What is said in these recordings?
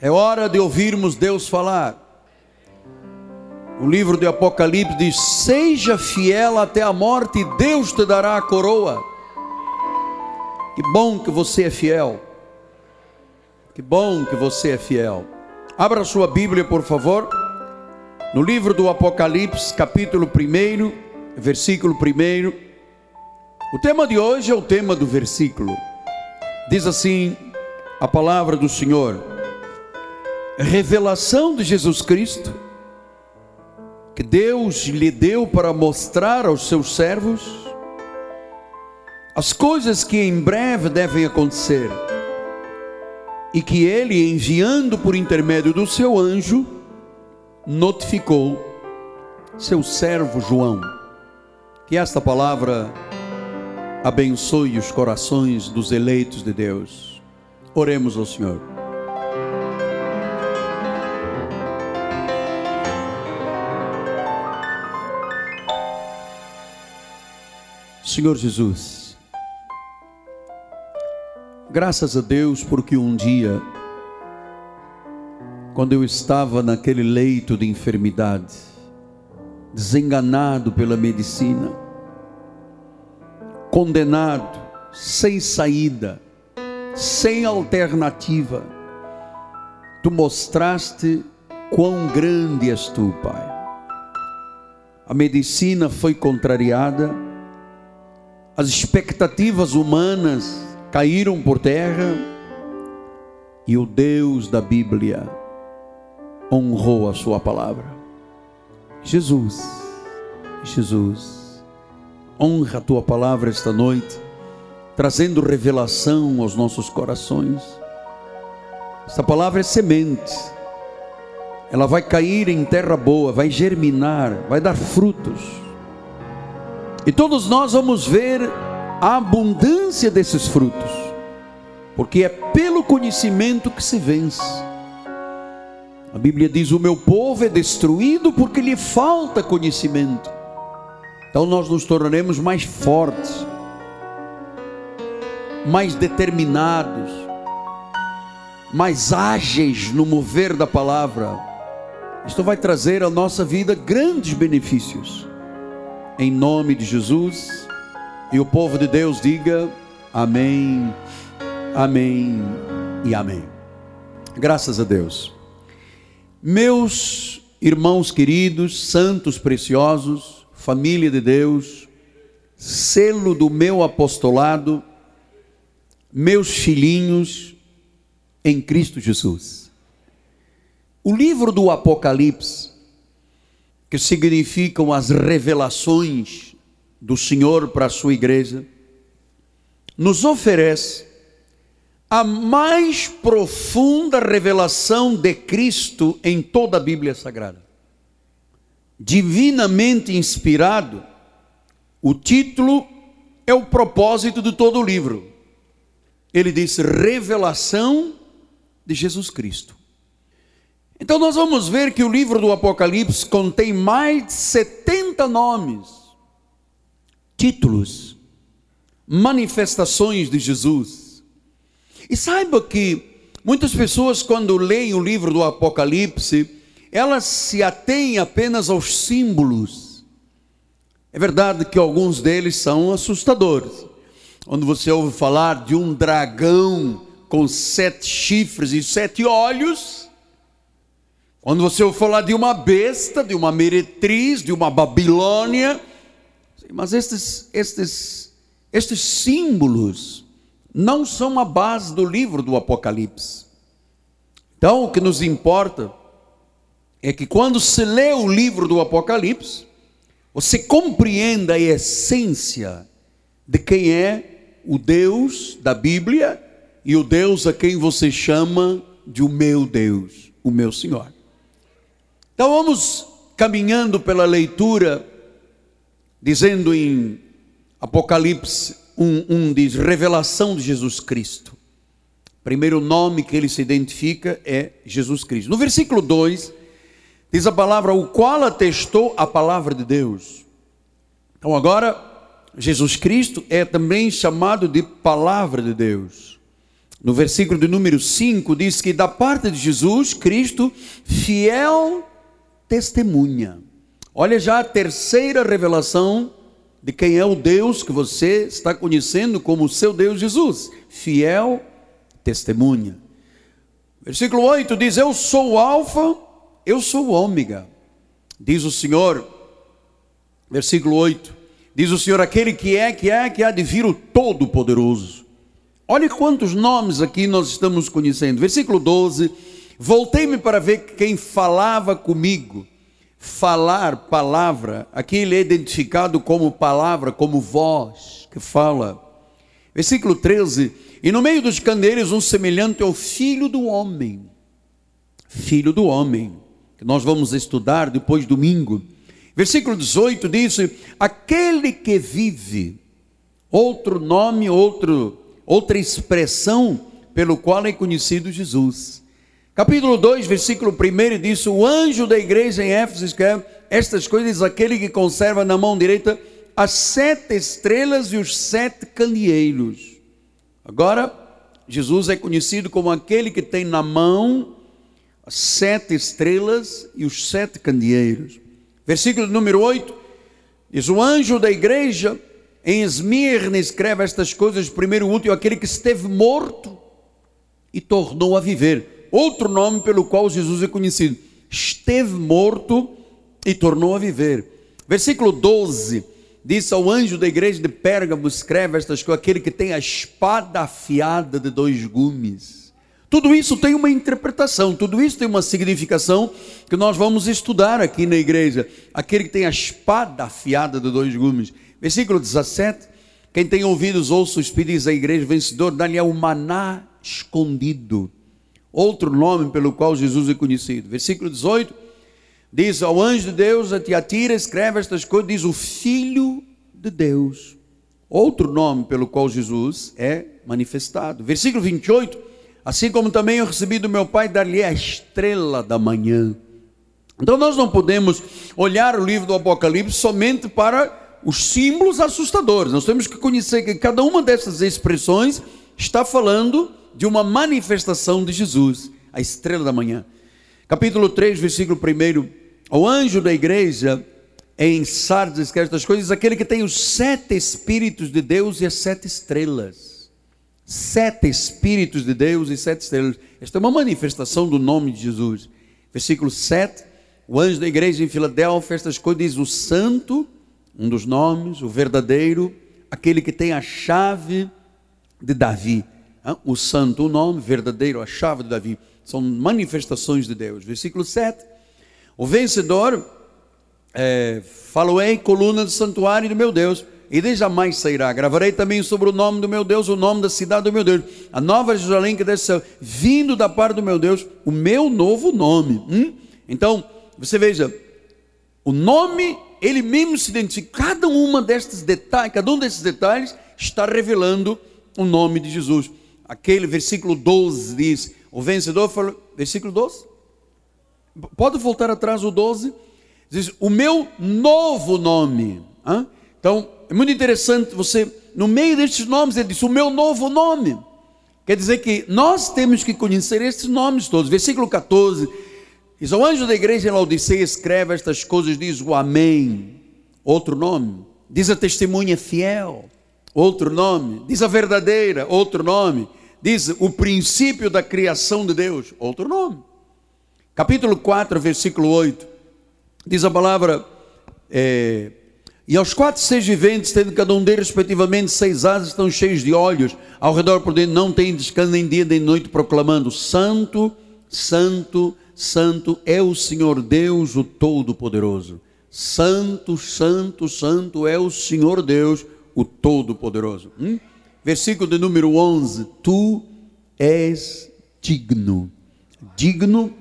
É hora de ouvirmos Deus falar. O livro de Apocalipse diz: Seja fiel até a morte, e Deus te dará a coroa. Que bom que você é fiel. Que bom que você é fiel. Abra sua Bíblia, por favor. No livro do Apocalipse, capítulo 1, versículo 1. O tema de hoje é o tema do versículo. Diz assim a palavra do Senhor: Revelação de Jesus Cristo, que Deus lhe deu para mostrar aos seus servos as coisas que em breve devem acontecer, e que ele, enviando por intermédio do seu anjo, notificou seu servo João. Que esta palavra abençoe os corações dos eleitos de Deus. Oremos ao Senhor. Senhor Jesus, graças a Deus porque um dia, quando eu estava naquele leito de enfermidade, desenganado pela medicina, condenado, sem saída, sem alternativa, tu mostraste quão grande és tu, Pai. A medicina foi contrariada, as expectativas humanas caíram por terra e o Deus da Bíblia honrou a Sua palavra. Jesus, Jesus, honra a Tua palavra esta noite, trazendo revelação aos nossos corações. Esta palavra é semente, ela vai cair em terra boa, vai germinar, vai dar frutos e todos nós vamos ver a abundância desses frutos, porque é pelo conhecimento que se vence. A Bíblia diz: O meu povo é destruído porque lhe falta conhecimento. Então nós nos tornaremos mais fortes, mais determinados, mais ágeis no mover da palavra. Isto vai trazer à nossa vida grandes benefícios em nome de Jesus. E o povo de Deus diga amém, amém e amém. Graças a Deus. Meus irmãos queridos, santos preciosos, família de Deus, selo do meu apostolado, meus filhinhos em Cristo Jesus. O livro do Apocalipse que significam as revelações do Senhor para a sua igreja, nos oferece a mais profunda revelação de Cristo em toda a Bíblia Sagrada. Divinamente inspirado, o título é o propósito de todo o livro. Ele diz revelação de Jesus Cristo. Então nós vamos ver que o livro do Apocalipse contém mais de 70 nomes, títulos, manifestações de Jesus. E saiba que muitas pessoas, quando leem o livro do Apocalipse, elas se atêm apenas aos símbolos. É verdade que alguns deles são assustadores. Quando você ouve falar de um dragão com sete chifres e sete olhos, quando você ouve falar de uma besta, de uma meretriz, de uma Babilônia, mas estes, estes, estes símbolos não são a base do livro do Apocalipse. Então, o que nos importa é que quando se lê o livro do Apocalipse, você compreenda a essência de quem é o Deus da Bíblia e o Deus a quem você chama de o meu Deus, o meu Senhor. Então vamos caminhando pela leitura, dizendo em Apocalipse 1, 1 diz revelação de Jesus Cristo. Primeiro nome que ele se identifica é Jesus Cristo. No versículo 2 diz a palavra o qual atestou a palavra de Deus. Então agora Jesus Cristo é também chamado de palavra de Deus. no versículo de número 5, diz que da parte de Jesus, Cristo, fiel testemunha. Olha já a terceira revelação de quem é o Deus que você está conhecendo como o seu Deus Jesus. Fiel testemunha. Versículo 8 diz: Eu sou o Alfa, eu sou o Ômega, diz o Senhor. Versículo 8: Diz o Senhor, aquele que é, que é, que há de vir o Todo-Poderoso. Olhe quantos nomes aqui nós estamos conhecendo. Versículo 12: Voltei-me para ver quem falava comigo. Falar, palavra, aqui ele é identificado como palavra, como voz que fala. Versículo 13: E no meio dos candeeiros, um semelhante ao filho do homem. Filho do homem, que nós vamos estudar depois domingo. Versículo 18 diz: Aquele que vive, outro nome, outro, outra expressão pelo qual é conhecido Jesus. Capítulo 2, versículo 1 diz: O anjo da igreja em Éfeso escreve estas coisas, aquele que conserva na mão direita as sete estrelas e os sete candeeiros. Agora, Jesus é conhecido como aquele que tem na mão as sete estrelas e os sete candeeiros. Versículo número 8: diz: O anjo da igreja em Esmirna escreve estas coisas, primeiro último, aquele que esteve morto e tornou a viver. Outro nome pelo qual Jesus é conhecido: esteve morto e tornou a viver. Versículo 12 Disse ao anjo da igreja de Pérgamo: escreve estas coisas, aquele que tem a espada afiada de dois gumes. Tudo isso tem uma interpretação, tudo isso tem uma significação que nós vamos estudar aqui na igreja. Aquele que tem a espada afiada de dois gumes. Versículo 17: Quem tem ouvidos, ouça o Espírito da igreja vencedor, dá-lhe o maná escondido. Outro nome pelo qual Jesus é conhecido. Versículo 18 Diz ao anjo de Deus, a Tiatira, escreve estas coisas, diz o Filho de Deus. Outro nome pelo qual Jesus é manifestado. Versículo 28, assim como também eu recebi do meu Pai, dar-lhe a estrela da manhã. Então nós não podemos olhar o livro do Apocalipse somente para os símbolos assustadores. Nós temos que conhecer que cada uma dessas expressões está falando de uma manifestação de Jesus, a estrela da manhã capítulo 3, versículo 1. O anjo da igreja em Sardes escreve estas coisas: aquele que tem os sete Espíritos de Deus e as sete estrelas. Sete Espíritos de Deus e sete estrelas. Esta é uma manifestação do nome de Jesus. Versículo 7. O anjo da igreja em Filadélfia, estas coisas diz: o santo, um dos nomes, o verdadeiro, aquele que tem a chave de Davi. O santo, o nome, verdadeiro, a chave de Davi são manifestações de Deus. Versículo 7. O vencedor, é, faloei coluna do santuário do meu Deus, e de jamais sairá. Gravarei também sobre o nome do meu Deus, o nome da cidade do meu Deus, a nova Jerusalém que desce vindo da parte do meu Deus, o meu novo nome. Hum? Então, você veja, o nome, ele mesmo se identifica, cada uma destes detalhes, cada um desses detalhes está revelando o nome de Jesus. Aquele versículo 12 diz: o vencedor falou, versículo 12. Pode voltar atrás o 12. Diz: O meu novo nome. Hã? Então, é muito interessante você, no meio destes nomes, ele diz: O meu novo nome. Quer dizer que nós temos que conhecer estes nomes todos. Versículo 14. Diz: O anjo da igreja em Laodiceia escreve estas coisas, diz o Amém. Outro nome. Diz a testemunha fiel. Outro nome. Diz a verdadeira. Outro nome diz o princípio da criação de Deus, outro nome. Capítulo 4, versículo 8, diz a palavra: é, E aos quatro seis viventes, tendo cada um deles respectivamente seis asas, estão cheios de olhos, ao redor por dentro não tem descanso nem dia nem noite, proclamando: Santo, Santo, Santo é o Senhor Deus, o Todo-Poderoso. Santo, Santo, Santo é o Senhor Deus, o Todo-Poderoso. Hum? Versículo de número 11: Tu és digno. Digno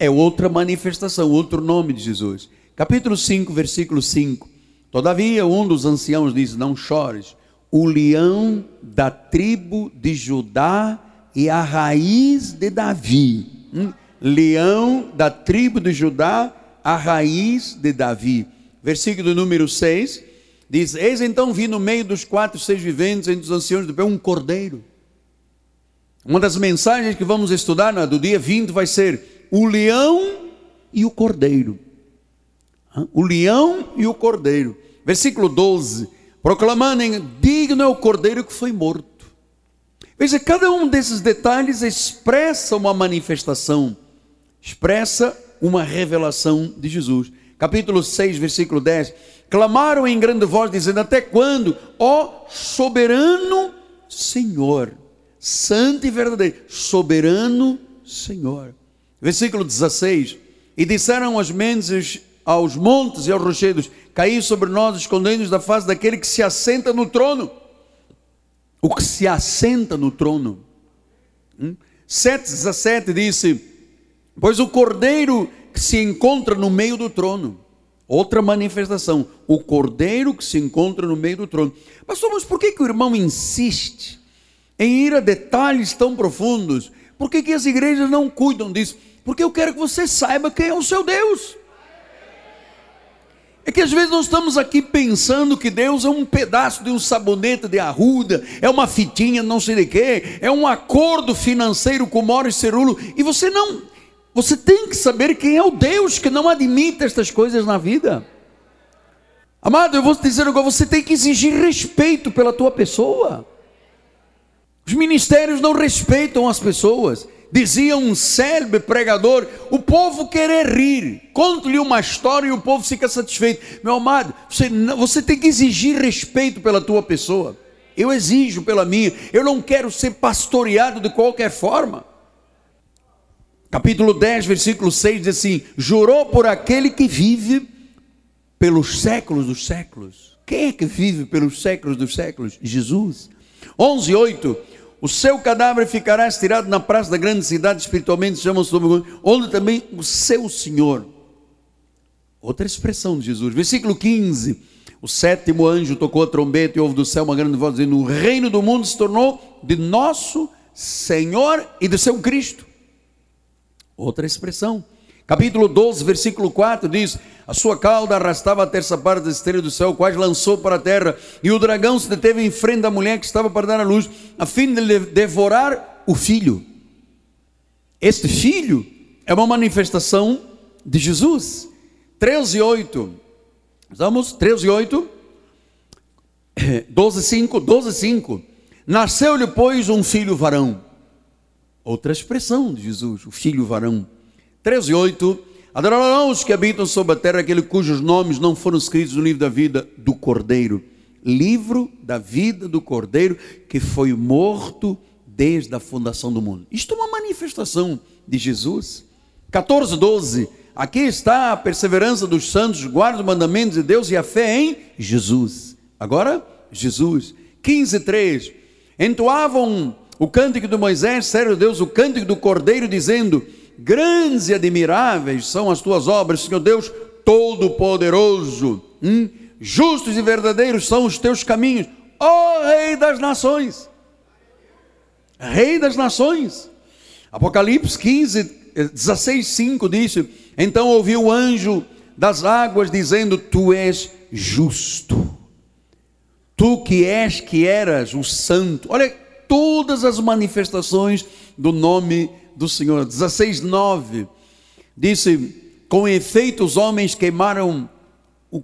é outra manifestação, outro nome de Jesus. Capítulo 5, versículo 5. Todavia, um dos anciãos diz: Não chores. O leão da tribo de Judá e a raiz de Davi. Hum? Leão da tribo de Judá, a raiz de Davi. Versículo número 6 Diz: Eis então vi no meio dos quatro seis viventes, entre os anciãos do pé, um cordeiro. Uma das mensagens que vamos estudar na, do dia 20 vai ser o leão e o cordeiro. O leão e o cordeiro. Versículo 12: proclamando: digno é o cordeiro que foi morto. Veja, cada um desses detalhes expressa uma manifestação, expressa uma revelação de Jesus. Capítulo 6, versículo 10: clamaram em grande voz, dizendo: Até quando, ó soberano Senhor? santo e verdadeiro, soberano Senhor. Versículo 16: E disseram as mentes aos montes e aos rochedos: Caí sobre nós, escondendo-nos da face daquele que se assenta no trono. O que se assenta no trono. Hum? 7,17 disse: Pois o cordeiro que se encontra no meio do trono. Outra manifestação, o cordeiro que se encontra no meio do trono. Pastor, mas por que, que o irmão insiste em ir a detalhes tão profundos. Por que, que as igrejas não cuidam disso? Porque eu quero que você saiba quem é o seu Deus. É que às vezes nós estamos aqui pensando que Deus é um pedaço de um sabonete de arruda, é uma fitinha não sei de quê, é um acordo financeiro com Moro e Cerulo, e você não, você tem que saber quem é o Deus que não admite estas coisas na vida. Amado, eu vou te dizer agora, você tem que exigir respeito pela tua pessoa. Os ministérios não respeitam as pessoas. Dizia um célebre pregador: o povo quer rir, conto-lhe uma história e o povo fica satisfeito. Meu amado, você, você tem que exigir respeito pela tua pessoa. Eu exijo pela minha, eu não quero ser pastoreado de qualquer forma. Capítulo 10, versículo 6 diz assim: Jurou por aquele que vive pelos séculos dos séculos. Quem é que vive pelos séculos dos séculos? Jesus. 11, 8 o seu cadáver ficará estirado na praça da grande cidade, espiritualmente onde também o seu Senhor. Outra expressão de Jesus. Versículo 15. O sétimo anjo tocou a trombeta e houve do céu uma grande voz dizendo: O reino do mundo se tornou de nosso Senhor e do seu Cristo. Outra expressão. Capítulo 12, versículo 4 diz: A sua cauda arrastava a terça parte da estrela do céu, quase lançou para a terra, e o dragão se deteve em frente da mulher que estava para dar a luz, a fim de devorar o filho. Este filho é uma manifestação de Jesus. 13, 8. Vamos, 13, 8. 12, 5, 12, 5. Nasceu-lhe, pois, um filho varão. Outra expressão de Jesus, o filho varão. 13, 8. Adorarão os que habitam sobre a terra aquele cujos nomes não foram escritos no livro da vida do Cordeiro. Livro da vida do Cordeiro que foi morto desde a fundação do mundo. Isto é uma manifestação de Jesus. 14, 12. Aqui está a perseverança dos santos, guarda os mandamentos de Deus e a fé em Jesus. Agora, Jesus. 15, 3. Entoavam o cântico de Moisés, sério de Deus, o cântico do Cordeiro, dizendo: Grandes e admiráveis são as tuas obras, Senhor Deus Todo-Poderoso. Hum? Justos e verdadeiros são os teus caminhos, ó Rei das Nações. Rei das Nações. Apocalipse 15, 16, 5 diz: Então ouviu o anjo das águas dizendo: Tu és justo. Tu que és, que eras o santo. Olha todas as manifestações do nome do Senhor. 16, 9. Disse: Com efeito, os homens queimaram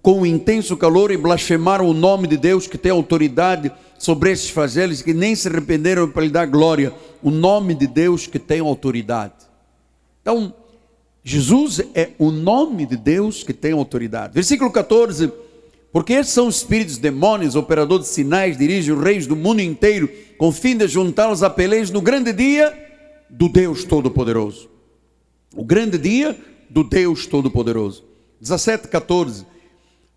com intenso calor e blasfemaram o nome de Deus que tem autoridade sobre esses flagelos que nem se arrependeram para lhe dar glória. O nome de Deus que tem autoridade. Então, Jesus é o nome de Deus que tem autoridade. Versículo 14. Porque esses são espíritos demônios, operadores de sinais, dirigem os reis do mundo inteiro, com fim de juntá-los a pelejas no grande dia do Deus Todo-Poderoso. O grande dia do Deus Todo-Poderoso. 17, 14.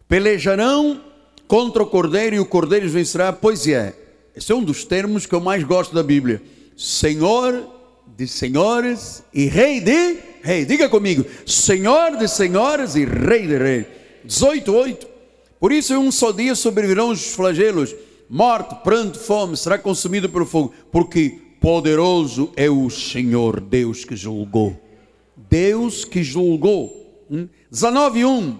Pelejarão contra o cordeiro e o cordeiro os vencerá. Pois é, esse é um dos termos que eu mais gosto da Bíblia. Senhor de senhores e rei de rei. Diga comigo, Senhor de senhores e rei de rei. 18, 8. Por isso, em um só dia sobrevirão os flagelos, morte, pranto, fome, será consumido pelo fogo, porque Poderoso é o Senhor, Deus que julgou. Deus que julgou. 19, hum? 1.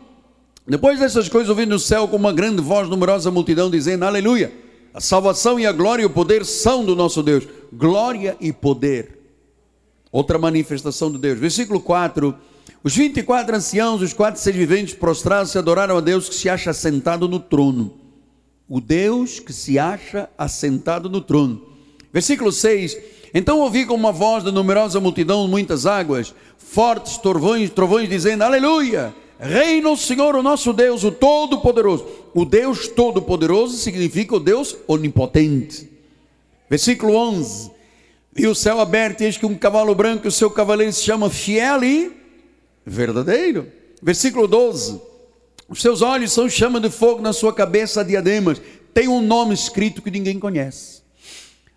Depois dessas coisas, ouvi no céu com uma grande voz, numerosa multidão, dizendo: Aleluia! A salvação e a glória e o poder são do nosso Deus. glória e poder. Outra manifestação de Deus. Versículo 4. Os 24 anciãos, os quatro seres viventes, prostraram-se e adoraram a Deus que se acha assentado no trono. O Deus que se acha assentado no trono. Versículo 6. Então ouvi com uma voz da numerosa multidão, muitas águas, fortes trovões, trovões dizendo: Aleluia! Reina o Senhor, o nosso Deus, o Todo-Poderoso. O Deus Todo-Poderoso significa o Deus Onipotente. Versículo 11: E o céu aberto, eis que um cavalo branco, o seu cavaleiro se chama Fiel e Verdadeiro. Versículo 12: Os seus olhos são chama de fogo, na sua cabeça diademas. Tem um nome escrito que ninguém conhece.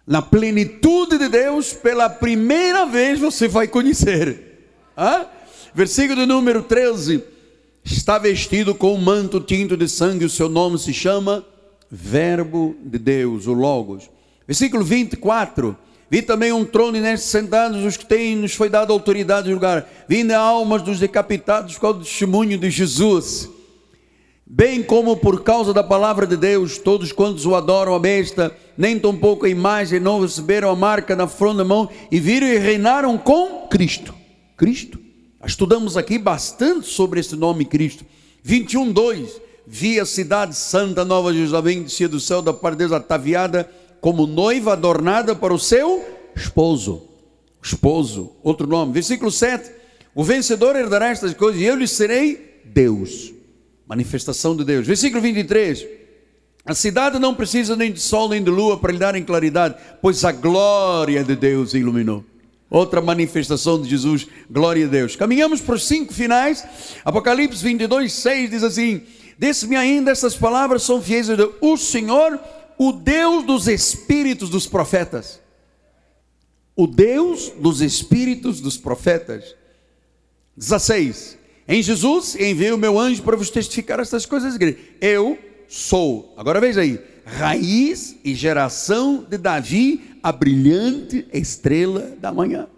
Na plenitude de Deus, pela primeira vez você vai conhecer. Hã? Versículo número 13: Está vestido com um manto tinto de sangue, o seu nome se chama Verbo de Deus, o Logos. Versículo 24. Vi também um trono e neste sentados os que têm, nos foi dada autoridade de lugar. Vindo almas dos decapitados com o testemunho de Jesus. Bem como por causa da palavra de Deus, todos quantos o adoram a besta, nem tampouco a imagem, não receberam a marca na fronte da mão e viram e reinaram com Cristo. Cristo. Estudamos aqui bastante sobre esse nome Cristo. 21, 2. Vi a cidade santa, Nova Jerusalém, descia do céu da parte de Deus, ataviada como noiva adornada para o seu esposo. Esposo, outro nome. Versículo 7. O vencedor herdará estas coisas e eu lhe serei Deus. Manifestação de Deus. Versículo 23. A cidade não precisa nem de sol nem de lua para lhe darem claridade, pois a glória de Deus iluminou. Outra manifestação de Jesus, glória a Deus. Caminhamos para os cinco finais. Apocalipse 22, 6 diz assim: Desse-me ainda essas palavras são fiéis de Deus. O Senhor o Deus dos espíritos dos profetas. O Deus dos espíritos dos profetas. 16. Em Jesus enviei o meu anjo para vos testificar estas coisas. Eu sou, agora veja aí, raiz e geração de Davi, a brilhante estrela da manhã.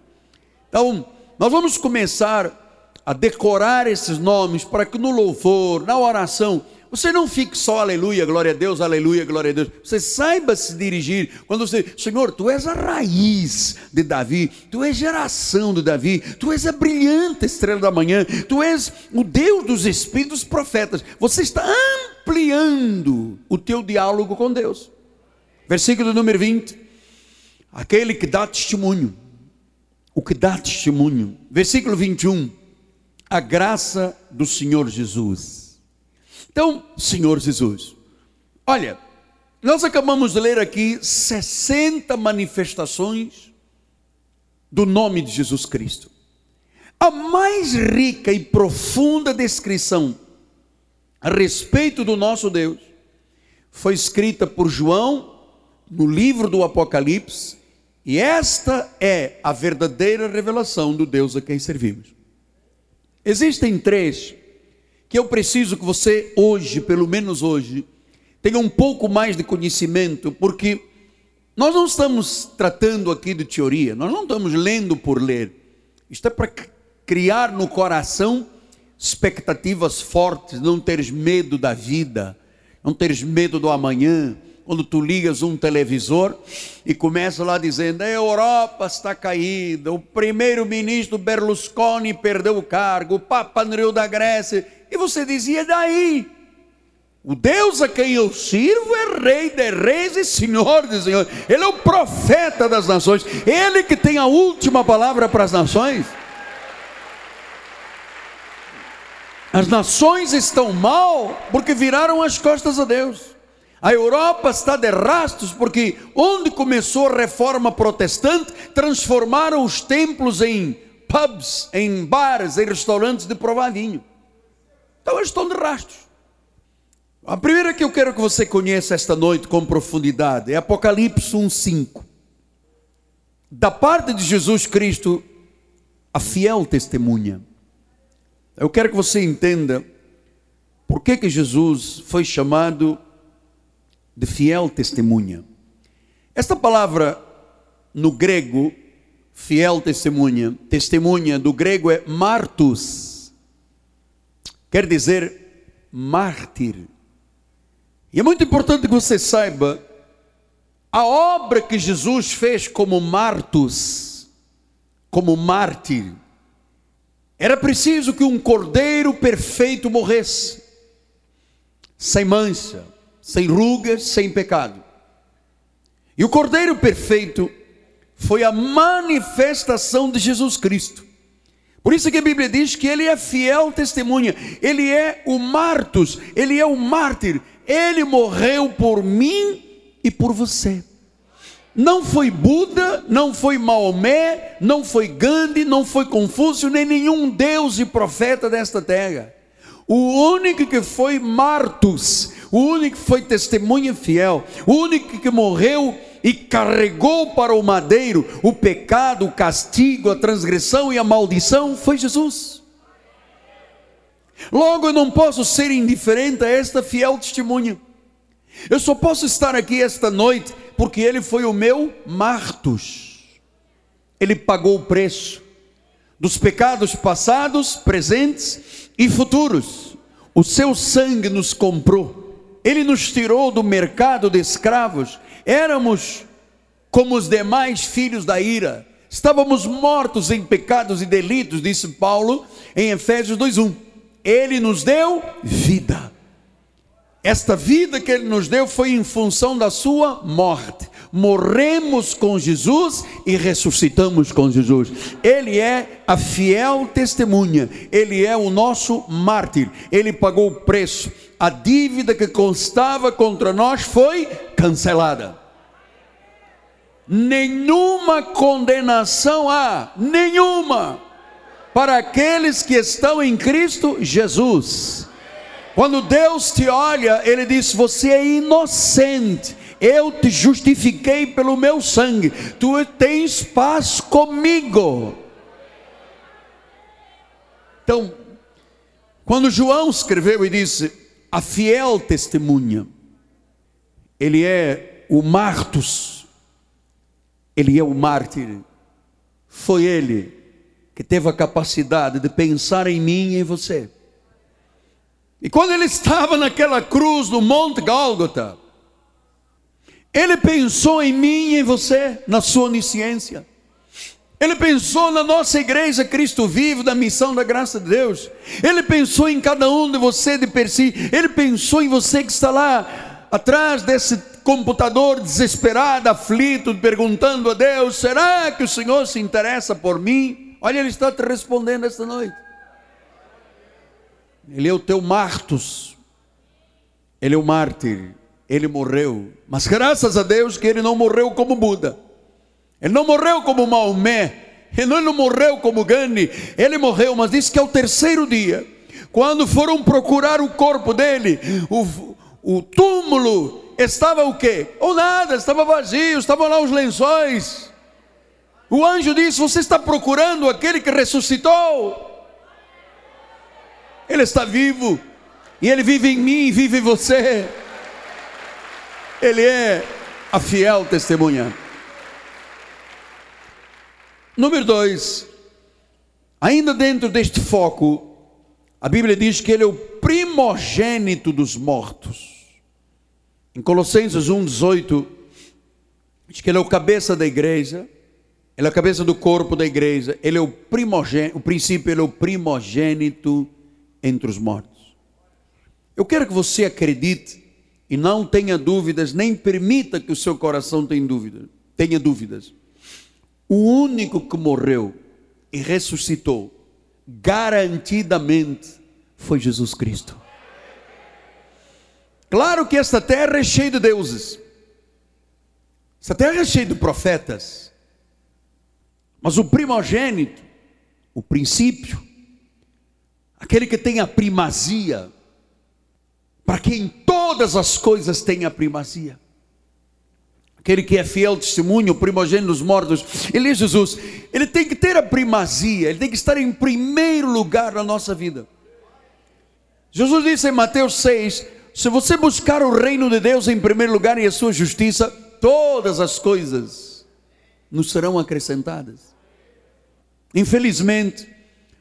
Então, nós vamos começar a decorar esses nomes para que no louvor, na oração, você não fique só aleluia, glória a Deus, aleluia, glória a Deus. Você saiba se dirigir. Quando você, Senhor, tu és a raiz de Davi, tu és geração de Davi, tu és a brilhante estrela da manhã, tu és o Deus dos espíritos profetas. Você está ampliando o teu diálogo com Deus. Versículo número 20. Aquele que dá testemunho, o que dá testemunho. Versículo 21. A graça do Senhor Jesus então, Senhor Jesus, olha, nós acabamos de ler aqui 60 manifestações do nome de Jesus Cristo. A mais rica e profunda descrição a respeito do nosso Deus foi escrita por João no livro do Apocalipse, e esta é a verdadeira revelação do Deus a quem servimos. Existem três que eu preciso que você hoje, pelo menos hoje, tenha um pouco mais de conhecimento, porque nós não estamos tratando aqui de teoria, nós não estamos lendo por ler. Isto é para criar no coração expectativas fortes, não teres medo da vida, não teres medo do amanhã. Quando tu ligas um televisor e começa lá dizendo: a Europa está caída, o primeiro-ministro Berlusconi perdeu o cargo, o Papa Andreu da Grécia e você dizia: daí? O Deus a quem eu sirvo é Rei de Reis e Senhor de Senhores. Ele é o profeta das nações. Ele que tem a última palavra para as nações. As nações estão mal porque viraram as costas a Deus. A Europa está de rastros porque onde começou a reforma protestante, transformaram os templos em pubs, em bares, em restaurantes de provar vinho. Então eles estão de rastros. A primeira que eu quero que você conheça esta noite com profundidade é Apocalipse 1:5. Da parte de Jesus Cristo, a fiel testemunha. Eu quero que você entenda por que, que Jesus foi chamado de fiel testemunha. Esta palavra no grego, fiel testemunha, testemunha do grego é martus quer dizer mártir. E é muito importante que você saiba A obra que Jesus fez como martus, como mártir, era preciso que um cordeiro perfeito morresse, sem mancha, sem rugas, sem pecado. E o cordeiro perfeito foi a manifestação de Jesus Cristo. Por isso que a Bíblia diz que ele é fiel testemunha, ele é o martus, ele é o mártir, ele morreu por mim e por você. Não foi Buda, não foi Maomé, não foi Gandhi, não foi Confúcio, nem nenhum Deus e profeta desta terra. O único que foi Martus, o único que foi testemunha fiel, o único que morreu e carregou para o madeiro o pecado, o castigo, a transgressão e a maldição foi Jesus. Logo eu não posso ser indiferente a esta fiel testemunha. Eu só posso estar aqui esta noite porque ele foi o meu Martus. Ele pagou o preço dos pecados passados, presentes e futuros. O seu sangue nos comprou. Ele nos tirou do mercado de escravos. Éramos como os demais filhos da ira. Estávamos mortos em pecados e delitos, disse Paulo em Efésios 2:1. Ele nos deu vida esta vida que Ele nos deu foi em função da Sua morte. Morremos com Jesus e ressuscitamos com Jesus. Ele é a fiel testemunha, Ele é o nosso mártir, Ele pagou o preço. A dívida que constava contra nós foi cancelada. Nenhuma condenação há, nenhuma, para aqueles que estão em Cristo Jesus quando Deus te olha, Ele diz: Você é inocente. Eu te justifiquei pelo meu sangue. Tu tens paz comigo. Então, quando João escreveu e disse: A fiel testemunha, ele é o Martus, ele é o mártir. Foi ele que teve a capacidade de pensar em mim e em você. E quando ele estava naquela cruz no Monte Gálgota, ele pensou em mim e em você, na sua onisciência. Ele pensou na nossa igreja Cristo vivo, da missão da graça de Deus. Ele pensou em cada um de você de per si. Ele pensou em você que está lá atrás desse computador desesperado, aflito, perguntando a Deus: será que o Senhor se interessa por mim? Olha, Ele está te respondendo esta noite. Ele é o teu Martus. Ele é o mártir. Ele morreu. Mas graças a Deus que ele não morreu como Buda. Ele não morreu como Maomé. Ele não morreu como Gandhi. Ele morreu, mas disse que ao terceiro dia, quando foram procurar o corpo dele, o, o túmulo estava o quê? Ou nada, estava vazio, estavam lá os lençóis. O anjo disse: Você está procurando aquele que ressuscitou? Ele está vivo, e Ele vive em mim, vive em você. Ele é a fiel testemunha. Número dois, ainda dentro deste foco, a Bíblia diz que Ele é o primogênito dos mortos. Em Colossenses 1,18, diz que Ele é o cabeça da igreja, Ele é a cabeça do corpo da igreja, Ele é o primogênito, o princípio, Ele é o primogênito entre os mortos. Eu quero que você acredite e não tenha dúvidas, nem permita que o seu coração tenha dúvidas. Tenha dúvidas. O único que morreu e ressuscitou garantidamente foi Jesus Cristo. Claro que esta terra é cheia de deuses. Essa terra é cheia de profetas. Mas o primogênito, o princípio, aquele que tem a primazia, para quem todas as coisas têm a primazia. Aquele que é fiel testemunho, o primogênito dos mortos, ele é Jesus. Ele tem que ter a primazia, ele tem que estar em primeiro lugar na nossa vida. Jesus disse em Mateus 6: se você buscar o reino de Deus em primeiro lugar e a sua justiça, todas as coisas nos serão acrescentadas. Infelizmente,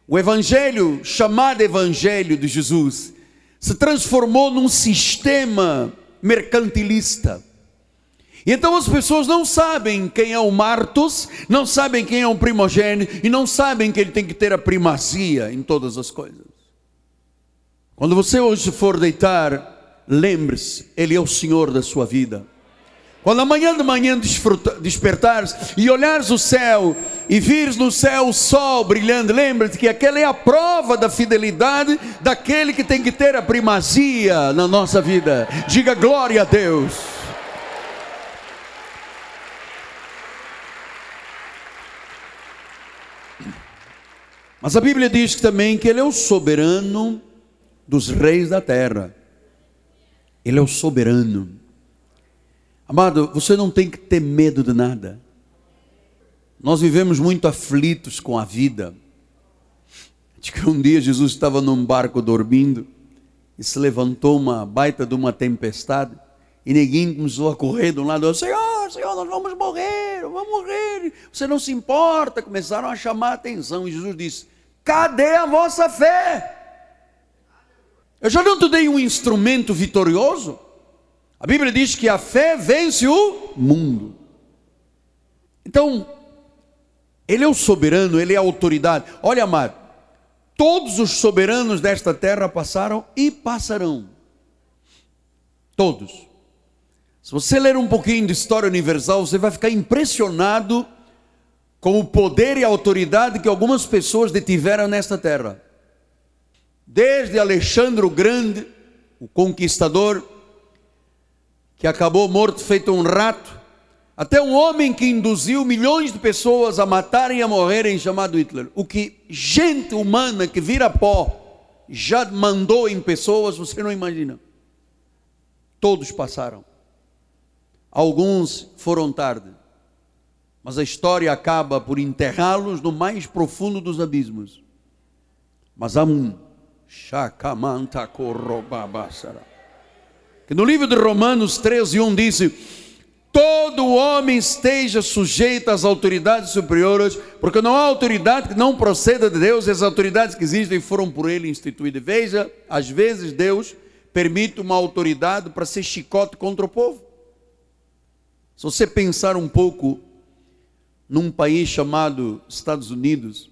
o evangelho, chamado evangelho de Jesus, se transformou num sistema mercantilista. Então as pessoas não sabem quem é o Martos, não sabem quem é o primogênito e não sabem que ele tem que ter a primazia em todas as coisas. Quando você hoje for deitar, lembre-se, ele é o Senhor da sua vida. Quando amanhã de manhã despertares e olhares o céu e vires no céu o sol brilhando, lembre-te que aquela é a prova da fidelidade daquele que tem que ter a primazia na nossa vida. Diga glória a Deus. Mas a Bíblia diz também que Ele é o soberano dos reis da terra. Ele é o soberano. Amado, você não tem que ter medo de nada. Nós vivemos muito aflitos com a vida. Acho que um dia Jesus estava num barco dormindo e se levantou uma baita de uma tempestade e ninguém começou a correr de um lado, Senhor, Senhor, nós vamos morrer, vamos morrer. Você não se importa. Começaram a chamar a atenção e Jesus disse: Cadê a vossa fé? Eu já não te dei um instrumento vitorioso? A Bíblia diz que a fé vence o mundo. Então, Ele é o soberano, Ele é a autoridade. Olha, amado, todos os soberanos desta terra passaram e passarão. Todos. Se você ler um pouquinho de história universal, você vai ficar impressionado com o poder e a autoridade que algumas pessoas detiveram nesta terra. Desde Alexandre o Grande, o conquistador, que acabou morto feito um rato, até um homem que induziu milhões de pessoas a matarem e a morrerem, chamado Hitler. O que gente humana que vira pó já mandou em pessoas, você não imagina. Todos passaram. Alguns foram tarde, mas a história acaba por enterrá-los no mais profundo dos abismos. Mas há um, que no livro de Romanos 13, 1 disse: Todo homem esteja sujeito às autoridades superiores, porque não há autoridade que não proceda de Deus, as autoridades que existem foram por ele instituídas. Veja, às vezes Deus permite uma autoridade para ser chicote contra o povo. Se você pensar um pouco num país chamado Estados Unidos,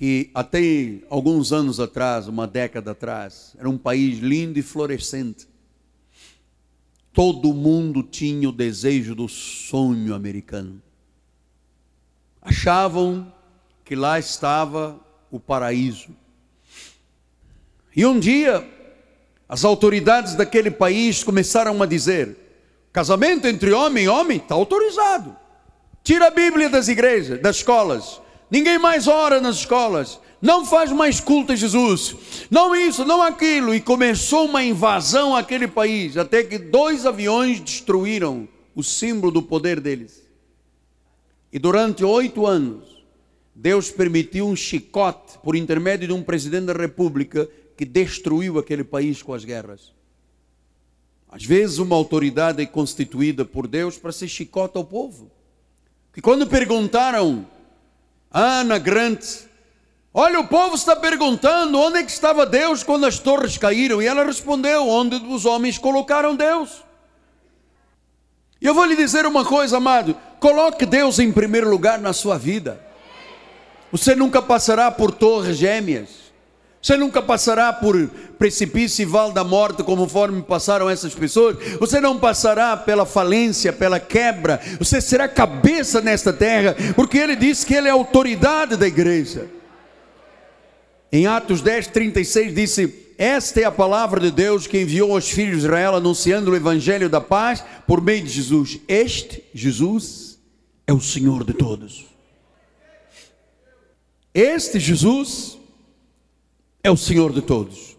que até alguns anos atrás, uma década atrás, era um país lindo e florescente. Todo mundo tinha o desejo do sonho americano. Achavam que lá estava o paraíso. E um dia, as autoridades daquele país começaram a dizer: Casamento entre homem e homem está autorizado. Tira a Bíblia das igrejas, das escolas. Ninguém mais ora nas escolas. Não faz mais culto a Jesus. Não isso, não aquilo. E começou uma invasão àquele país, até que dois aviões destruíram o símbolo do poder deles. E durante oito anos, Deus permitiu um chicote por intermédio de um presidente da República que destruiu aquele país com as guerras. Às vezes uma autoridade é constituída por Deus para ser chicota ao povo. Que quando perguntaram Ana Grant, olha o povo está perguntando onde é que estava Deus quando as torres caíram, e ela respondeu, onde os homens colocaram Deus. E eu vou lhe dizer uma coisa, amado, coloque Deus em primeiro lugar na sua vida. Você nunca passará por torres gêmeas. Você nunca passará por precipício e val da morte, conforme passaram essas pessoas. Você não passará pela falência, pela quebra. Você será cabeça nesta terra, porque ele disse que ele é autoridade da igreja. Em Atos 10, 36 disse: Esta é a palavra de Deus que enviou aos filhos de Israel, anunciando o evangelho da paz por meio de Jesus. Este, Jesus, é o Senhor de todos. Este Jesus é o Senhor de todos,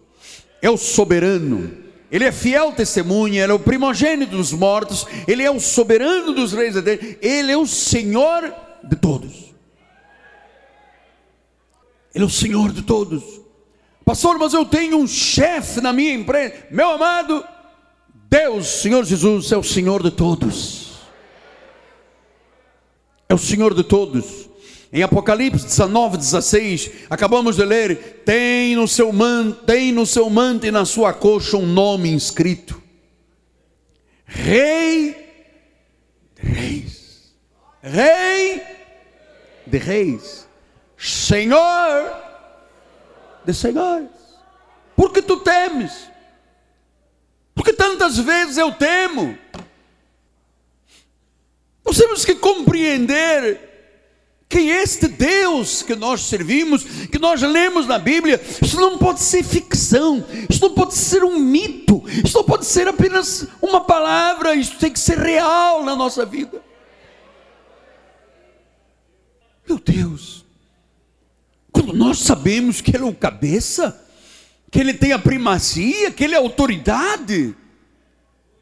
é o soberano, ele é fiel testemunha, ele é o primogênito dos mortos, ele é o soberano dos reis da terra, ele é o Senhor de todos. Ele é o Senhor de todos. Pastor, mas eu tenho um chefe na minha empresa. Meu amado, Deus, Senhor Jesus, é o Senhor de todos. É o Senhor de todos. Em Apocalipse 19, 16, acabamos de ler: tem no seu manto, tem no seu manto e na sua coxa um nome inscrito: Rei Rei de reis, Senhor de senhores. Por que tu temes? Porque tantas vezes eu temo. Nós temos que compreender que este Deus que nós servimos, que nós lemos na Bíblia, isso não pode ser ficção, isso não pode ser um mito, isso não pode ser apenas uma palavra, isso tem que ser real na nossa vida. Meu Deus, quando nós sabemos que Ele é o cabeça, que Ele tem a primazia, que Ele é a autoridade,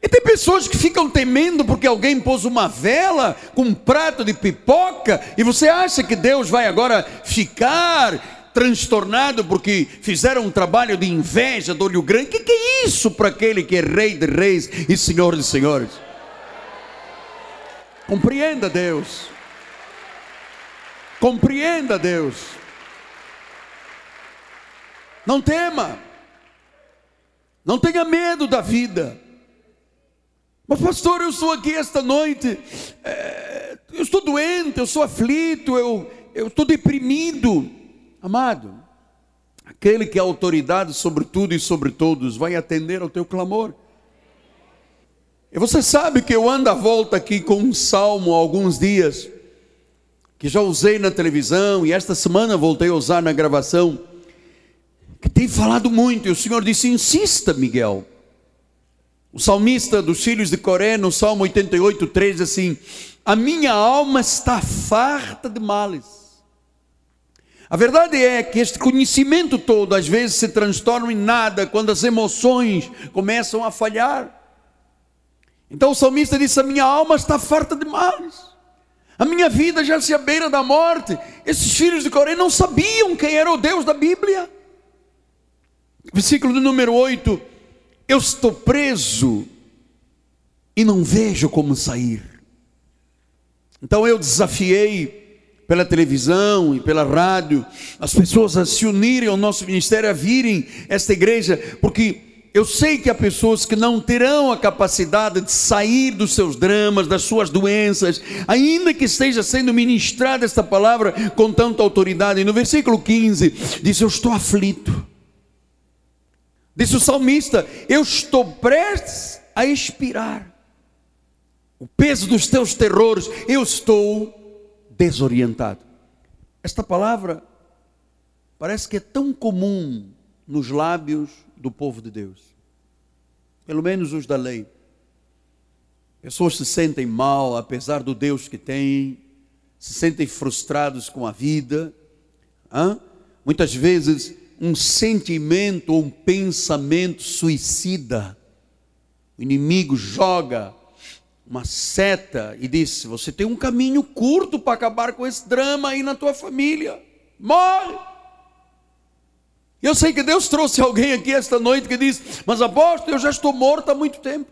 e tem pessoas que ficam temendo porque alguém pôs uma vela com um prato de pipoca, e você acha que Deus vai agora ficar transtornado porque fizeram um trabalho de inveja do olho grande? O que, que é isso para aquele que é rei de reis e senhor de senhores? Compreenda Deus. Compreenda Deus. Não tema. Não tenha medo da vida. Mas, pastor, eu estou aqui esta noite, é, eu estou doente, eu sou aflito, eu, eu estou deprimido. Amado, aquele que é autoridade sobre tudo e sobre todos vai atender ao teu clamor. E você sabe que eu ando à volta aqui com um salmo há alguns dias, que já usei na televisão e esta semana voltei a usar na gravação, que tem falado muito, e o Senhor disse: insista, Miguel. O salmista dos filhos de Coré, no Salmo 88, 3, assim: A minha alma está farta de males. A verdade é que este conhecimento todo às vezes se transforma em nada quando as emoções começam a falhar. Então o salmista disse: A minha alma está farta de males. A minha vida já se à beira da morte. Esses filhos de Coré não sabiam quem era o Deus da Bíblia. Versículo número 8 eu estou preso e não vejo como sair. Então eu desafiei pela televisão e pela rádio as pessoas a se unirem ao nosso ministério, a virem esta igreja, porque eu sei que há pessoas que não terão a capacidade de sair dos seus dramas, das suas doenças, ainda que esteja sendo ministrada esta palavra com tanta autoridade. No versículo 15 diz: Eu estou aflito Disse o salmista: Eu estou prestes a expirar. O peso dos teus terrores, eu estou desorientado. Esta palavra parece que é tão comum nos lábios do povo de Deus, pelo menos os da lei. Pessoas se sentem mal, apesar do Deus que têm, se sentem frustrados com a vida. Hã? Muitas vezes um sentimento ou um pensamento suicida. O inimigo joga uma seta e diz: Você tem um caminho curto para acabar com esse drama aí na tua família. Morre! Eu sei que Deus trouxe alguém aqui esta noite que diz: Mas apóstolo, eu já estou morto há muito tempo.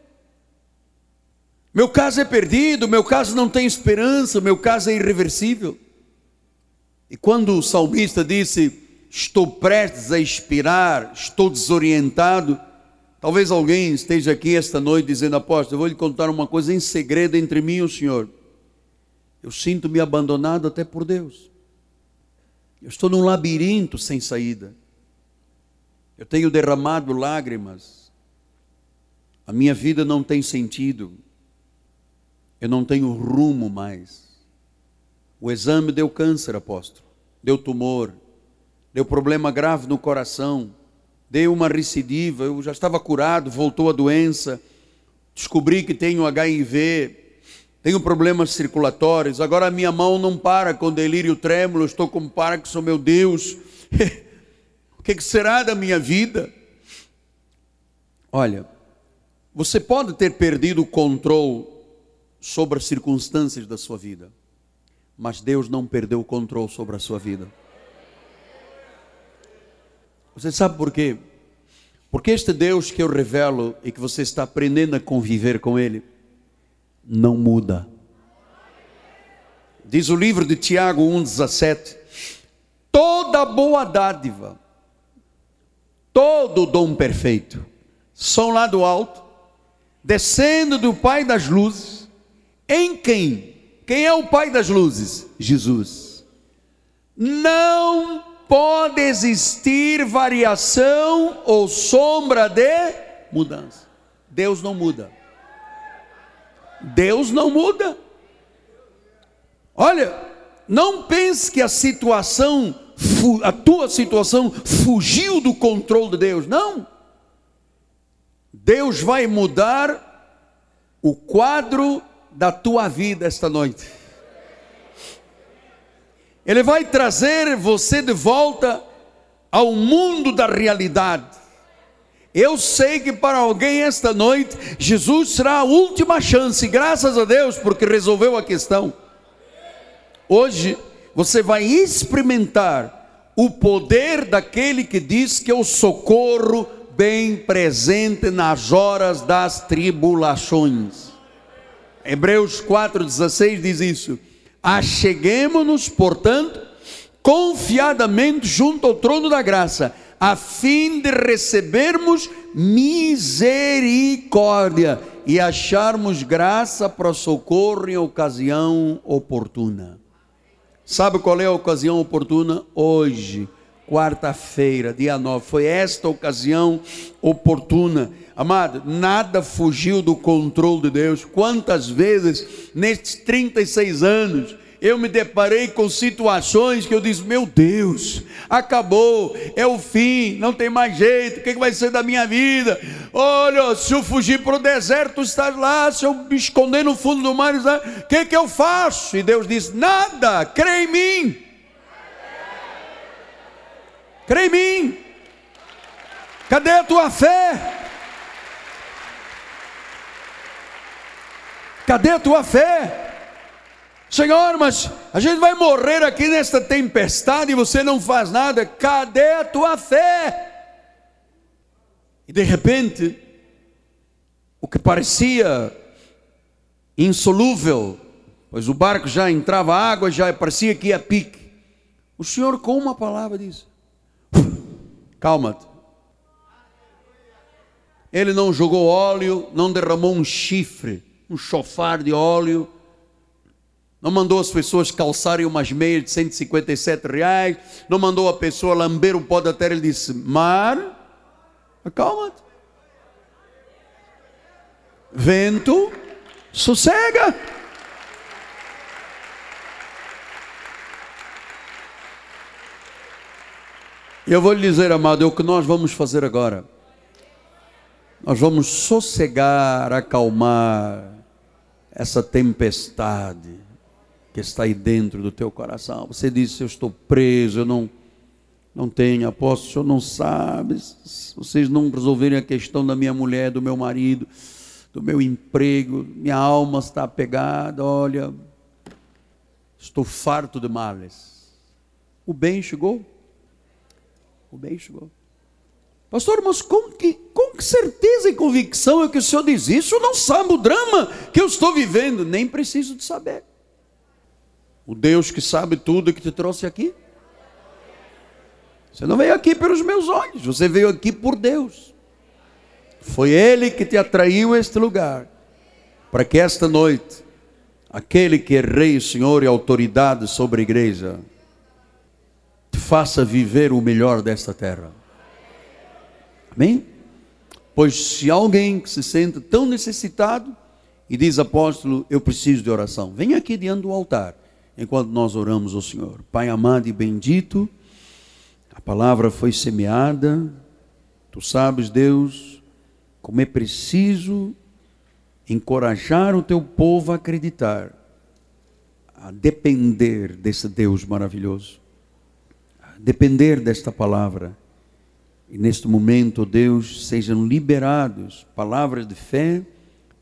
Meu caso é perdido, meu caso não tem esperança, meu caso é irreversível. E quando o salmista disse: estou prestes a expirar, estou desorientado. Talvez alguém esteja aqui esta noite dizendo: Apóstolo, eu vou lhe contar uma coisa em segredo entre mim e o Senhor. Eu sinto-me abandonado até por Deus. Eu estou num labirinto sem saída. Eu tenho derramado lágrimas. A minha vida não tem sentido. Eu não tenho rumo mais. O exame deu câncer, apóstolo. Deu tumor deu problema grave no coração, deu uma recidiva, eu já estava curado, voltou a doença, descobri que tenho HIV, tenho problemas circulatórios, agora a minha mão não para com delírio trêmulo, estou com Parkinson, meu Deus, o que será da minha vida? Olha, você pode ter perdido o controle sobre as circunstâncias da sua vida, mas Deus não perdeu o controle sobre a sua vida. Você sabe por quê? Porque este Deus que eu revelo e que você está aprendendo a conviver com Ele, não muda. Diz o livro de Tiago 1,17: toda boa dádiva, todo dom perfeito, são lá do alto, descendo do Pai das luzes, em quem Quem é o Pai das luzes? Jesus. Não pode existir variação ou sombra de mudança. Deus não muda. Deus não muda. Olha, não pense que a situação, a tua situação fugiu do controle de Deus. Não. Deus vai mudar o quadro da tua vida esta noite. Ele vai trazer você de volta ao mundo da realidade. Eu sei que para alguém esta noite, Jesus será a última chance, graças a Deus, porque resolveu a questão. Hoje, você vai experimentar o poder daquele que diz que é o socorro bem presente nas horas das tribulações. Hebreus 4,16 diz isso. Acheguemos-nos, portanto, confiadamente junto ao trono da graça, a fim de recebermos misericórdia e acharmos graça para socorro em ocasião oportuna. Sabe qual é a ocasião oportuna? Hoje quarta-feira, dia 9. Foi esta ocasião oportuna. Amado, nada fugiu do controle de Deus. Quantas vezes nestes 36 anos eu me deparei com situações que eu disse: Meu Deus, acabou, é o fim, não tem mais jeito, o que vai ser da minha vida? Olha, se eu fugir para o deserto, estás lá, se eu me esconder no fundo do mar, o que, que eu faço? E Deus disse: Nada, crê em mim. Crê em mim. Cadê a tua fé? Cadê a tua fé? Senhor, mas a gente vai morrer aqui nesta tempestade e você não faz nada. Cadê a tua fé? E de repente, o que parecia insolúvel, pois o barco já entrava água, já parecia que ia pique. O Senhor, com uma palavra, disse: Calma-te. Ele não jogou óleo, não derramou um chifre, um chofar de óleo, não mandou as pessoas calçarem umas meias de 157 reais, não mandou a pessoa lamber o pó da terra. Ele disse: Mar, acalma-te. Vento, sossega. Eu vou lhe dizer, amado, é o que nós vamos fazer agora. Nós vamos sossegar, acalmar essa tempestade que está aí dentro do teu coração. Você disse: Eu estou preso, eu não, não tenho apóstolo, o senhor não sabe. Se vocês não resolverem a questão da minha mulher, do meu marido, do meu emprego, minha alma está apegada. Olha, estou farto de males. O bem chegou. O bem chegou. Pastor, mas com que, com que certeza e convicção é que o senhor diz isso? Eu não sabe o drama que eu estou vivendo. Nem preciso de saber. O Deus que sabe tudo que te trouxe aqui. Você não veio aqui pelos meus olhos, você veio aqui por Deus. Foi Ele que te atraiu a este lugar, para que esta noite, aquele que é Rei, Senhor e autoridade sobre a igreja, faça viver o melhor desta terra. Amém? Pois se alguém se sente tão necessitado e diz, apóstolo, eu preciso de oração, vem aqui diante do altar, enquanto nós oramos ao Senhor. Pai amado e bendito, a palavra foi semeada, tu sabes, Deus, como é preciso encorajar o teu povo a acreditar, a depender desse Deus maravilhoso, depender desta palavra e neste momento, Deus, sejam liberados palavras de fé,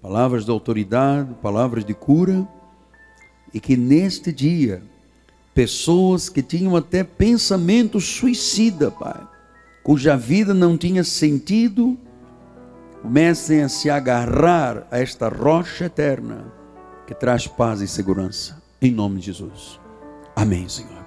palavras de autoridade, palavras de cura, e que neste dia, pessoas que tinham até pensamento suicida, Pai, cuja vida não tinha sentido, comecem a se agarrar a esta rocha eterna que traz paz e segurança. Em nome de Jesus. Amém, Senhor.